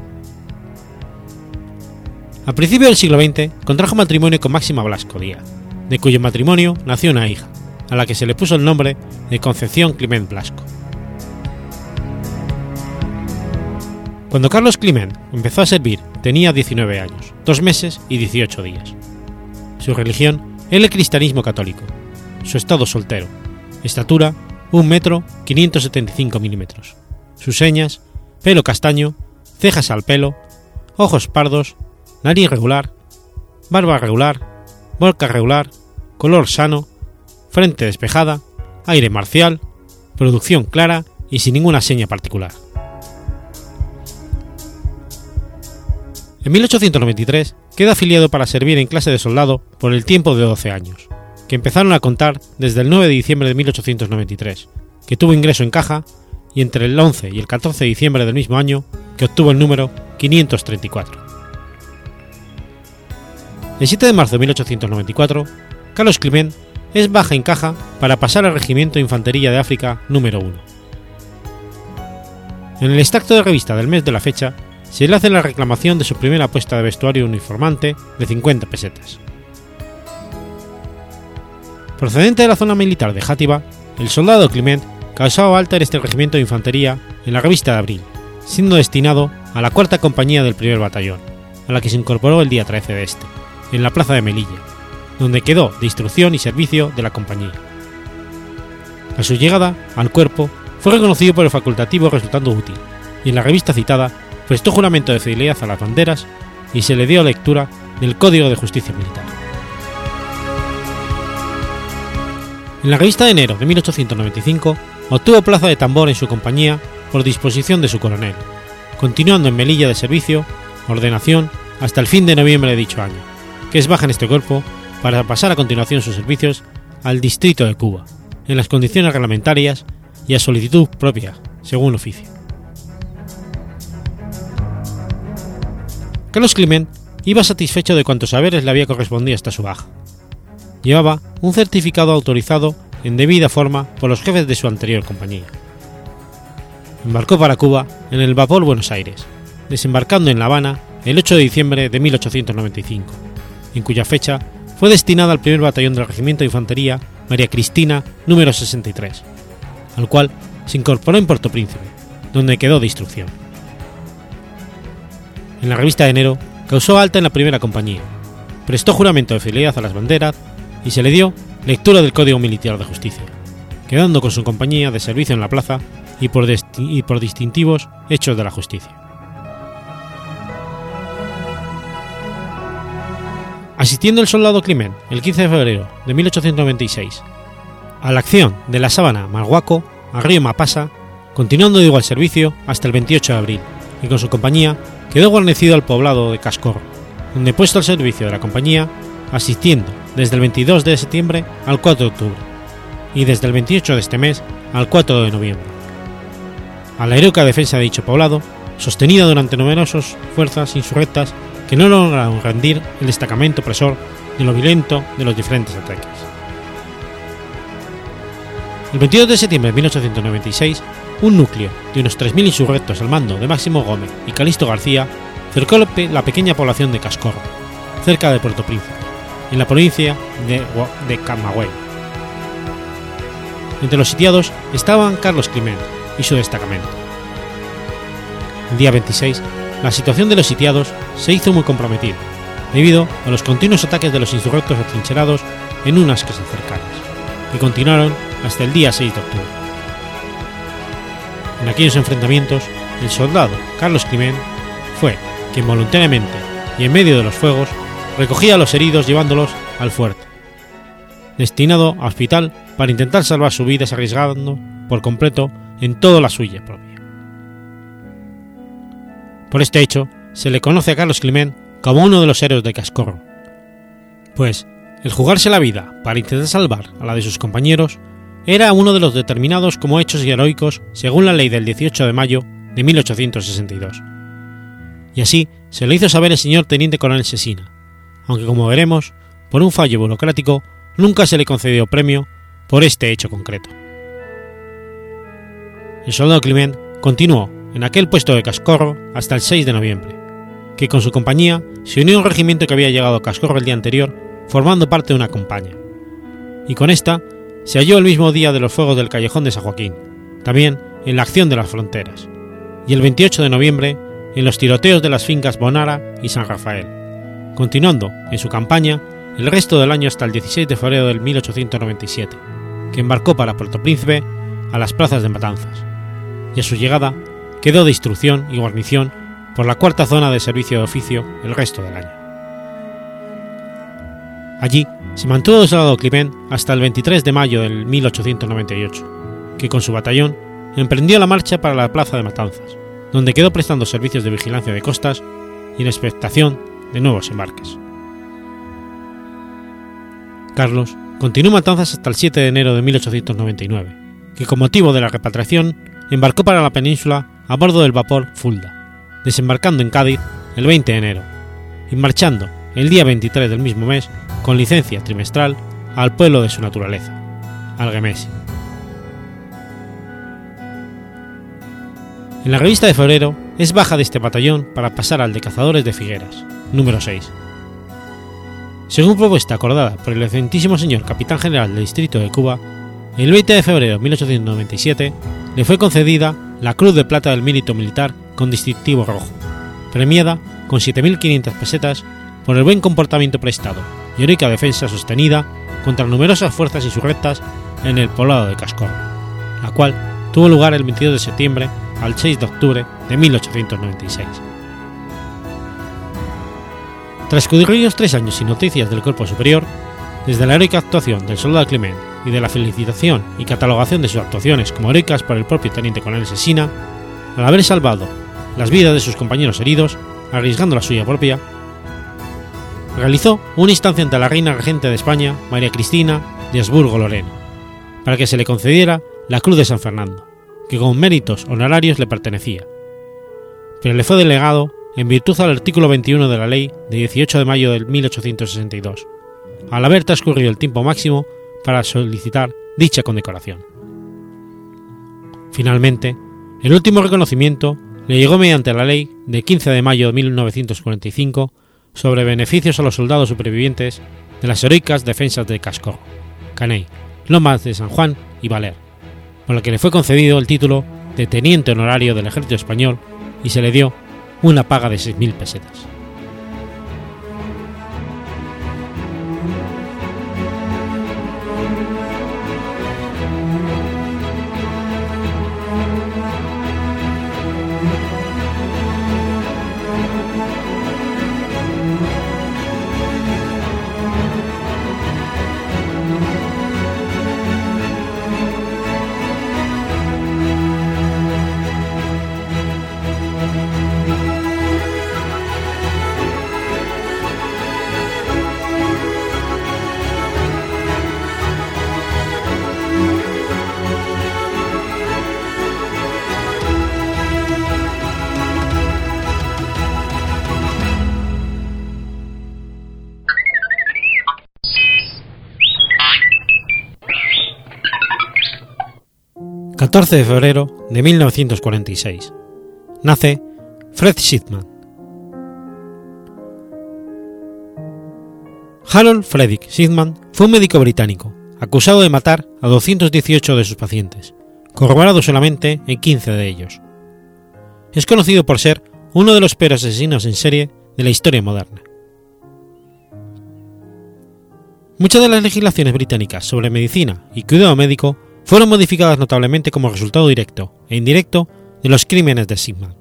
A principios del siglo XX contrajo matrimonio con Máxima Blasco Díaz, de cuyo matrimonio nació una hija, a la que se le puso el nombre de Concepción Climent Blasco. Cuando Carlos Climent empezó a servir tenía 19 años, 2 meses y 18 días. Su religión era el cristianismo católico, su estado soltero, estatura 1 metro 575 milímetros, sus señas, pelo castaño, cejas al pelo, ojos pardos nariz regular, barba regular, boca regular, color sano, frente despejada, aire marcial, producción clara y sin ninguna seña particular. En 1893 queda afiliado para servir en clase de soldado por el tiempo de 12 años, que empezaron a contar desde el 9 de diciembre de 1893, que tuvo ingreso en caja, y entre el 11 y el 14 de diciembre del mismo año, que obtuvo el número 534. El 7 de marzo de 1894, Carlos Climent es baja en caja para pasar al Regimiento de Infantería de África número 1. En el extracto de revista del mes de la fecha, se le hace la reclamación de su primera apuesta de vestuario uniformante de 50 pesetas. Procedente de la zona militar de Játiva, el soldado Climent causaba alta en este regimiento de infantería en la revista de abril, siendo destinado a la cuarta compañía del primer batallón, a la que se incorporó el día 13 de este en la plaza de Melilla, donde quedó de instrucción y servicio de la compañía. A su llegada al cuerpo fue reconocido por el facultativo resultando útil, y en la revista citada prestó juramento de fidelidad a las banderas y se le dio lectura del Código de Justicia Militar. En la revista de enero de 1895 obtuvo plaza de tambor en su compañía por disposición de su coronel, continuando en Melilla de servicio, ordenación, hasta el fin de noviembre de dicho año, que es baja en este cuerpo para pasar a continuación sus servicios al Distrito de Cuba, en las condiciones reglamentarias y a solicitud propia, según oficio. Carlos Climent iba satisfecho de cuantos saberes le había correspondido hasta su baja. Llevaba un certificado autorizado en debida forma por los jefes de su anterior compañía. Embarcó para Cuba en el vapor Buenos Aires, desembarcando en La Habana el 8 de diciembre de 1895, en cuya fecha fue destinada al primer batallón del Regimiento de Infantería María Cristina número 63, al cual se incorporó en Puerto Príncipe, donde quedó de instrucción. En la revista de enero causó alta en la primera compañía, prestó juramento de fidelidad a las banderas y se le dio lectura del Código Militar de Justicia, quedando con su compañía de servicio en la plaza y por, y por distintivos hechos de la justicia. Asistiendo el soldado Climent el 15 de febrero de 1896 a la acción de la sábana Malhuaco a río Mapasa, continuando de igual servicio hasta el 28 de abril, y con su compañía quedó guarnecido al poblado de Cascor, donde puesto al servicio de la compañía, asistiendo desde el 22 de septiembre al 4 de octubre, y desde el 28 de este mes al 4 de noviembre. A la heroica defensa de dicho poblado, sostenida durante numerosas fuerzas insurrectas que no lograron rendir el destacamento opresor de lo violento de los diferentes ataques. El 22 de septiembre de 1896, un núcleo de unos 3.000 insurrectos al mando de Máximo Gómez y Calixto García cercó la pequeña población de Cascorro, cerca de Puerto Príncipe, en la provincia de, de Camagüey. Entre los sitiados estaban Carlos Climent y su destacamento. El día 26, la situación de los sitiados se hizo muy comprometida, debido a los continuos ataques de los insurrectos atrincherados en unas casas cercanas, que continuaron hasta el día 6 de octubre. En aquellos enfrentamientos, el soldado Carlos Climent fue quien voluntariamente y en medio de los fuegos recogía a los heridos llevándolos al fuerte, destinado a hospital para intentar salvar sus vidas arriesgando por completo en toda la suya propia. Por este hecho, se le conoce a Carlos Climent como uno de los héroes de Cascorro, pues el jugarse la vida para intentar salvar a la de sus compañeros era uno de los determinados como hechos heroicos según la ley del 18 de mayo de 1862. Y así se lo hizo saber el señor teniente coronel Sesina, aunque como veremos, por un fallo burocrático nunca se le concedió premio por este hecho concreto. El soldado Climent continuó en aquel puesto de Cascorro hasta el 6 de noviembre, que con su compañía se unió a un regimiento que había llegado a Cascorro el día anterior, formando parte de una compañía. Y con esta se halló el mismo día de los fuegos del Callejón de San Joaquín, también en la acción de las fronteras, y el 28 de noviembre en los tiroteos de las fincas Bonara y San Rafael, continuando en su campaña el resto del año hasta el 16 de febrero del 1897, que embarcó para Puerto Príncipe a las plazas de Matanzas, y a su llegada quedó de instrucción y guarnición por la cuarta zona de servicio de oficio el resto del año. Allí se mantuvo de soldado Climent hasta el 23 de mayo del 1898, que con su batallón emprendió la marcha para la plaza de Matanzas, donde quedó prestando servicios de vigilancia de costas y en expectación de nuevos embarques. Carlos continuó Matanzas hasta el 7 de enero de 1899, que con motivo de la repatriación embarcó para la península a bordo del vapor Fulda, desembarcando en Cádiz el 20 de enero y marchando el día 23 del mismo mes con licencia trimestral al pueblo de su naturaleza, Algemesi. En la revista de febrero es baja de este batallón para pasar al de cazadores de Figueras, número 6. Según propuesta acordada por el excelentísimo señor capitán general del Distrito de Cuba, el 20 de febrero de 1897 le fue concedida la Cruz de Plata del Mérito Militar con distintivo rojo, premiada con 7.500 pesetas por el buen comportamiento prestado y heroica defensa sostenida contra numerosas fuerzas insurrectas en el poblado de Cascor, la cual tuvo lugar el 22 de septiembre al 6 de octubre de 1896. Transcurridos tres años sin noticias del cuerpo superior, desde la heroica actuación del soldado Clement y de la felicitación y catalogación de sus actuaciones como heroicas por el propio teniente coronel Sesina, al haber salvado las vidas de sus compañeros heridos, arriesgando la suya propia, realizó una instancia ante la reina regente de España, María Cristina de Habsburgo-Lorena, para que se le concediera la Cruz de San Fernando, que con méritos honorarios le pertenecía, pero le fue delegado en virtud al artículo 21 de la ley de 18 de mayo de 1862, al haber transcurrido el tiempo máximo para solicitar dicha condecoración. Finalmente, el último reconocimiento le llegó mediante la ley de 15 de mayo de 1945 sobre beneficios a los soldados supervivientes de las heroicas defensas de Casco, Caney, Lomas de San Juan y Valer, por lo que le fue concedido el título de teniente honorario del ejército español y se le dio una paga de 6.000 pesetas. 14 de febrero de 1946. Nace Fred Shipman. Harold Frederick Shipman fue un médico británico, acusado de matar a 218 de sus pacientes, corroborado solamente en 15 de ellos. Es conocido por ser uno de los peores asesinos en serie de la historia moderna. Muchas de las legislaciones británicas sobre medicina y cuidado médico fueron modificadas notablemente como resultado directo e indirecto de los crímenes de Sigmund.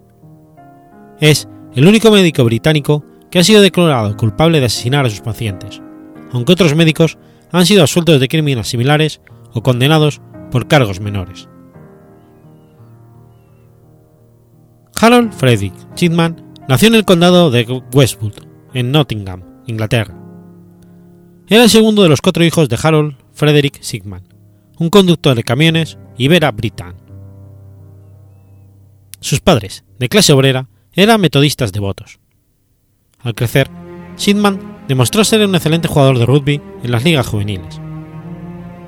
Es el único médico británico que ha sido declarado culpable de asesinar a sus pacientes, aunque otros médicos han sido absueltos de crímenes similares o condenados por cargos menores. Harold Frederick Chitman nació en el condado de Westwood, en Nottingham, Inglaterra. Era el segundo de los cuatro hijos de Harold Frederick Sigman, un conductor de camiones y Vera Brittan. Sus padres, de clase obrera, eran metodistas devotos. Al crecer, Sidman demostró ser un excelente jugador de rugby en las ligas juveniles.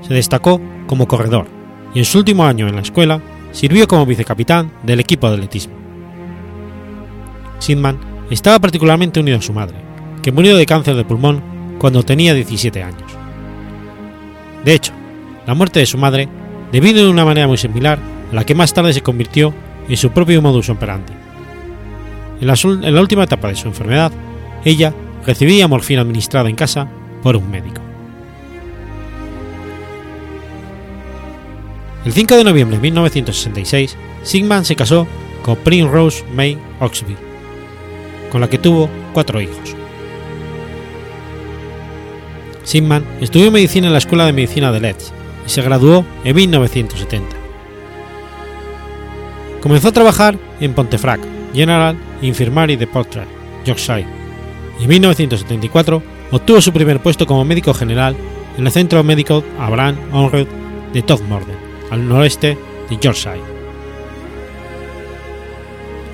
Se destacó como corredor y en su último año en la escuela sirvió como vicecapitán del equipo de atletismo. Sidman estaba particularmente unido a su madre, que murió de cáncer de pulmón cuando tenía 17 años. De hecho, la muerte de su madre debido de una manera muy similar a la que más tarde se convirtió en su propio modus operandi. En la, en la última etapa de su enfermedad, ella recibía morfina administrada en casa por un médico. El 5 de noviembre de 1966, Sigman se casó con Rose May Oxby, con la que tuvo cuatro hijos. Sigman estudió medicina en la Escuela de Medicina de Leeds y se graduó en 1970. Comenzó a trabajar en Pontefract General Infirmary de Portrait, Yorkshire, y en 1974 obtuvo su primer puesto como médico general en el Centro Médico Abraham Onred de Todmorden, al noreste de Yorkshire.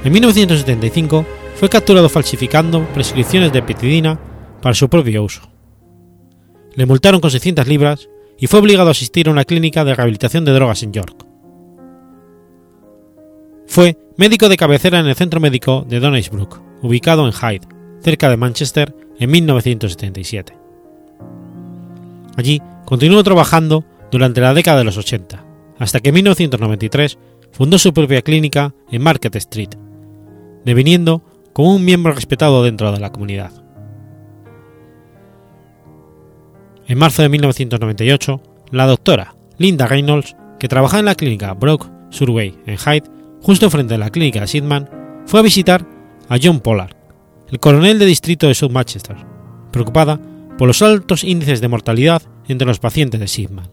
En 1975 fue capturado falsificando prescripciones de petidina para su propio uso. Le multaron con 600 libras y fue obligado a asistir a una clínica de rehabilitación de drogas en York. Fue médico de cabecera en el centro médico de Donnysbrook, ubicado en Hyde, cerca de Manchester, en 1977. Allí continuó trabajando durante la década de los 80, hasta que en 1993 fundó su propia clínica en Market Street, deviniendo como un miembro respetado dentro de la comunidad. En marzo de 1998, la doctora Linda Reynolds, que trabajaba en la clínica Brock Survey en Hyde, justo frente a la clínica Sidman, fue a visitar a John Pollard, el coronel de distrito de South Manchester, preocupada por los altos índices de mortalidad entre los pacientes de Sidman.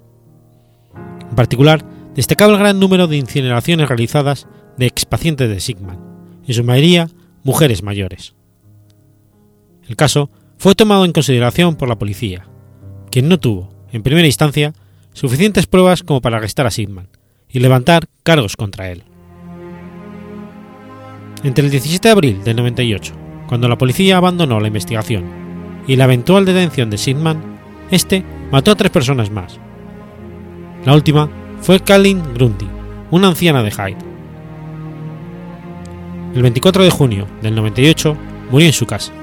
particular, destacaba el gran número de incineraciones realizadas de expacientes de Sigman, en su mayoría mujeres mayores. El caso fue tomado en consideración por la policía, quien no tuvo, en primera instancia, suficientes pruebas como para arrestar a Sigman y levantar cargos contra él. Entre el 17 de abril del 98, cuando la policía abandonó la investigación, y la eventual detención de Sigman, este mató a tres personas más. La última fue Kalin Grundy, una anciana de Hyde. El 24 de junio del 98 murió en su casa.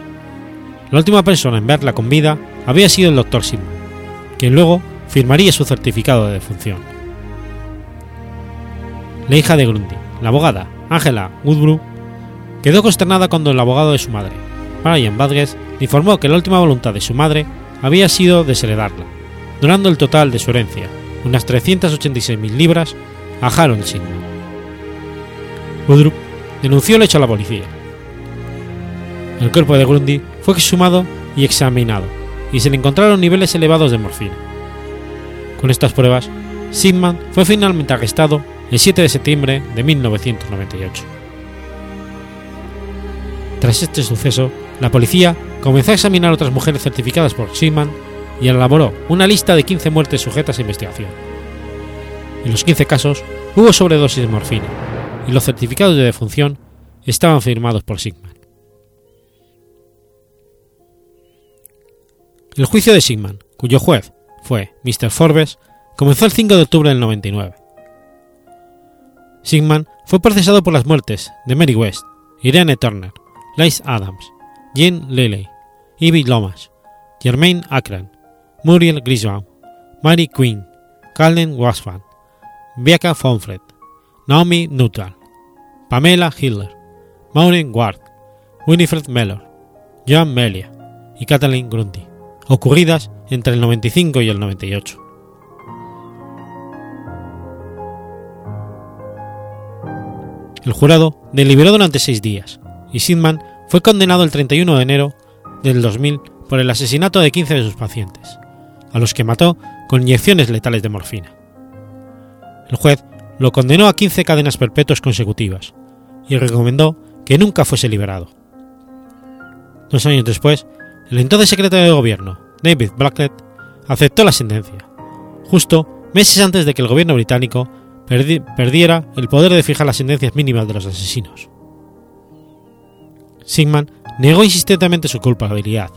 La última persona en verla con vida había sido el Dr. Sigman, quien luego firmaría su certificado de defunción. La hija de Grundy, la abogada Angela Woodbrook, quedó consternada cuando el abogado de su madre, Brian Badges, informó que la última voluntad de su madre había sido desheredarla, donando el total de su herencia, unas 386.000 libras, a Harold Sigman. Woodruff denunció el hecho a la policía. El cuerpo de Grundy fue exhumado y examinado, y se le encontraron niveles elevados de morfina. Con estas pruebas, Sigman fue finalmente arrestado el 7 de septiembre de 1998. Tras este suceso, la policía comenzó a examinar otras mujeres certificadas por Sigman y elaboró una lista de 15 muertes sujetas a investigación. En los 15 casos hubo sobredosis de morfina y los certificados de defunción estaban firmados por Sigman. El juicio de Sigman, cuyo juez fue Mr. Forbes, comenzó el 5 de octubre del 99. Sigman fue procesado por las muertes de Mary West, Irene Turner, Liz Adams, Jean Lilly, Ivy Lomas, Germaine Akran, Muriel Grisbaum, Mary Quinn, Calden Wasfan, Becca Fonfred, Naomi Nuttall, Pamela Hiller, Maureen Ward, Winifred Mellor, Joan Melia y Kathleen Grundy, ocurridas entre el 95 y el 98. El jurado deliberó durante seis días, y Sidman fue condenado el 31 de enero del 2000 por el asesinato de 15 de sus pacientes, a los que mató con inyecciones letales de morfina. El juez lo condenó a 15 cadenas perpetuas consecutivas y recomendó que nunca fuese liberado. Dos años después, el entonces secretario de gobierno, David Blackett, aceptó la sentencia, justo meses antes de que el gobierno británico perdiera el poder de fijar las sentencias mínimas de los asesinos. Sigman negó insistentemente su culpabilidad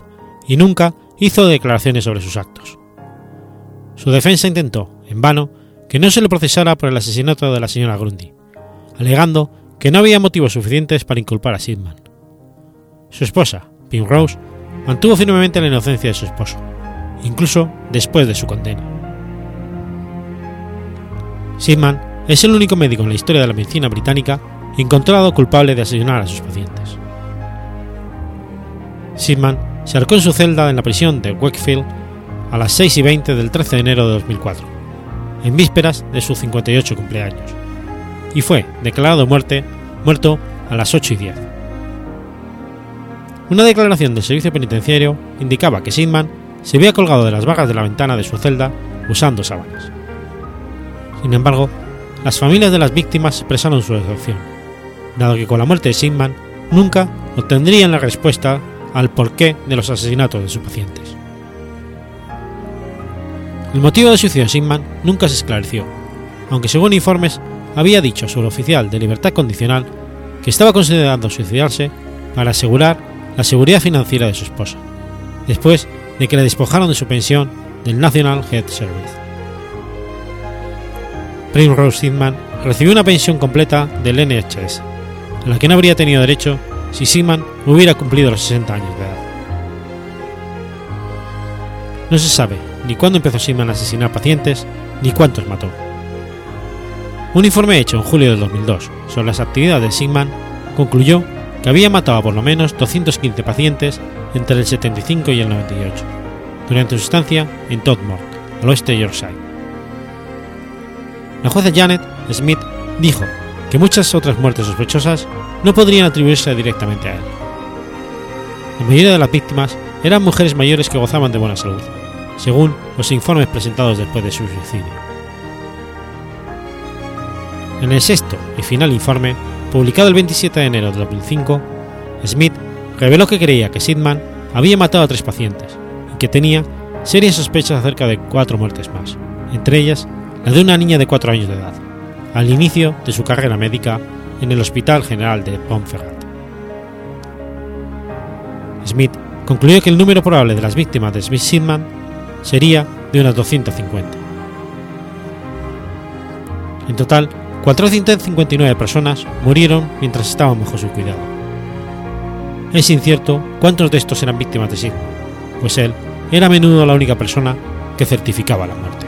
y nunca hizo declaraciones sobre sus actos. Su defensa intentó, en vano, que no se le procesara por el asesinato de la señora Grundy, alegando que no había motivos suficientes para inculpar a Sigman. Su esposa, Rose, mantuvo firmemente la inocencia de su esposo, incluso después de su condena. Sigman es el único médico en la historia de la medicina británica encontrado culpable de asesinar a sus pacientes. Sigman se arcó en su celda en la prisión de Wakefield a las 6 y 20 del 13 de enero de 2004, en vísperas de su 58 cumpleaños, y fue declarado muerte, muerto a las 8 y 10. Una declaración del servicio penitenciario indicaba que Sigman se había colgado de las vagas de la ventana de su celda usando sábanas. Sin embargo, las familias de las víctimas expresaron su decepción, dado que con la muerte de Sigman nunca obtendrían la respuesta al porqué de los asesinatos de sus pacientes. El motivo de suicidio de Sigman nunca se esclareció, aunque según informes había dicho su oficial de libertad condicional que estaba considerando suicidarse para asegurar la seguridad financiera de su esposa, después de que le despojaron de su pensión del National Health Service. Rose Sigman recibió una pensión completa del NHS, a la que no habría tenido derecho si Sigman hubiera cumplido los 60 años de edad. No se sabe ni cuándo empezó Sigman a asesinar pacientes ni cuántos mató. Un informe hecho en julio del 2002 sobre las actividades de Sigman concluyó que había matado a por lo menos 215 pacientes entre el 75 y el 98, durante su estancia en Todmore, al oeste de Yorkshire. La jueza Janet Smith dijo que muchas otras muertes sospechosas no podrían atribuirse directamente a él. La mayoría de las víctimas eran mujeres mayores que gozaban de buena salud, según los informes presentados después de su suicidio. En el sexto y final informe, publicado el 27 de enero de 2005, Smith reveló que creía que Sidman había matado a tres pacientes y que tenía serias sospechas acerca de cuatro muertes más, entre ellas la de una niña de cuatro años de edad, al inicio de su carrera médica en el Hospital General de Pontferrat. Smith concluyó que el número probable de las víctimas de Smith Sidman sería de unas 250. En total, 459 personas murieron mientras estaban bajo su cuidado. Es incierto cuántos de estos eran víctimas de Sidman, pues él era a menudo la única persona que certificaba la muerte.